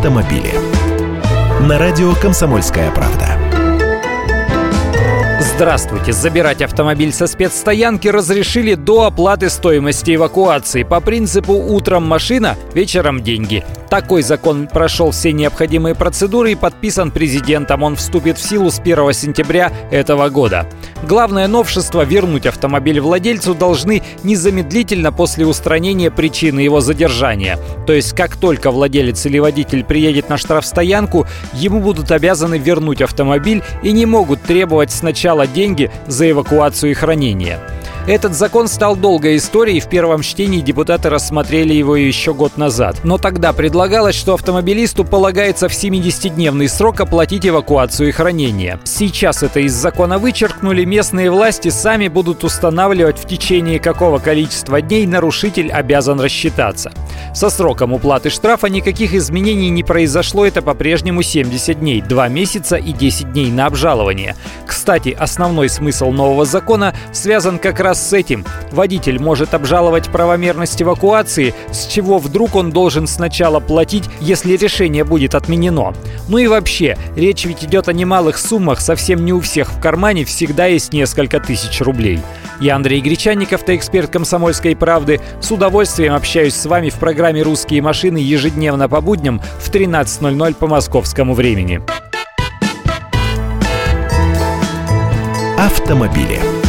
автомобили. На радио «Комсомольская правда». Здравствуйте! Забирать автомобиль со спецстоянки разрешили до оплаты стоимости эвакуации по принципу «утром машина, вечером деньги». Такой закон прошел все необходимые процедуры и подписан президентом. Он вступит в силу с 1 сентября этого года. Главное новшество – вернуть автомобиль владельцу должны незамедлительно после устранения причины его задержания. То есть, как только владелец или водитель приедет на штрафстоянку, ему будут обязаны вернуть автомобиль и не могут требовать сначала деньги за эвакуацию и хранение. Этот закон стал долгой историей, в первом чтении депутаты рассмотрели его еще год назад. Но тогда предлагалось, что автомобилисту полагается в 70-дневный срок оплатить эвакуацию и хранение. Сейчас это из закона вычеркнули, местные власти сами будут устанавливать в течение какого количества дней нарушитель обязан рассчитаться. Со сроком уплаты штрафа никаких изменений не произошло, это по-прежнему 70 дней, 2 месяца и 10 дней на обжалование. Кстати, основной смысл нового закона связан как раз раз с этим водитель может обжаловать правомерность эвакуации, с чего вдруг он должен сначала платить, если решение будет отменено. Ну и вообще, речь ведь идет о немалых суммах, совсем не у всех в кармане всегда есть несколько тысяч рублей. Я Андрей Гречанников, ты эксперт «Комсомольской правды». С удовольствием общаюсь с вами в программе «Русские машины» ежедневно по будням в 13.00 по московскому времени. Автомобили.